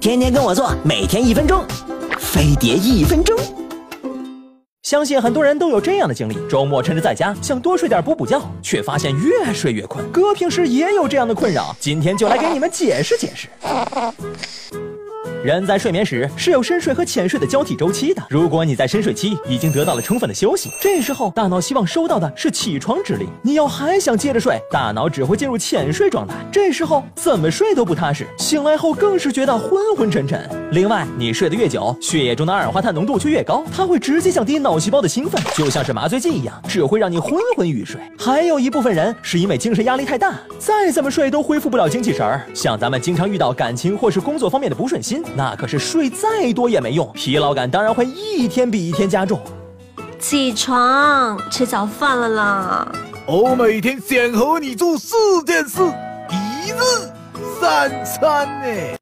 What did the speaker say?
天天跟我做，每天一分钟，飞碟一分钟。相信很多人都有这样的经历：周末趁着在家，想多睡点补补觉，却发现越睡越困。哥平时也有这样的困扰，今天就来给你们解释解释。人在睡眠时是有深睡和浅睡的交替周期的。如果你在深睡期已经得到了充分的休息，这时候大脑希望收到的是起床指令。你要还想接着睡，大脑只会进入浅睡状态。这时候怎么睡都不踏实，醒来后更是觉得昏昏沉沉。另外，你睡得越久，血液中的二氧化碳浓度就越高，它会直接降低脑细胞的兴奋，就像是麻醉剂一样，只会让你昏昏欲睡。还有一部分人是因为精神压力太大，再怎么睡都恢复不了精气神儿。像咱们经常遇到感情或是工作方面的不顺心。那可是睡再多也没用，疲劳感当然会一天比一天加重。起床吃早饭了啦！我每天想和你做四件事，一日三餐呢。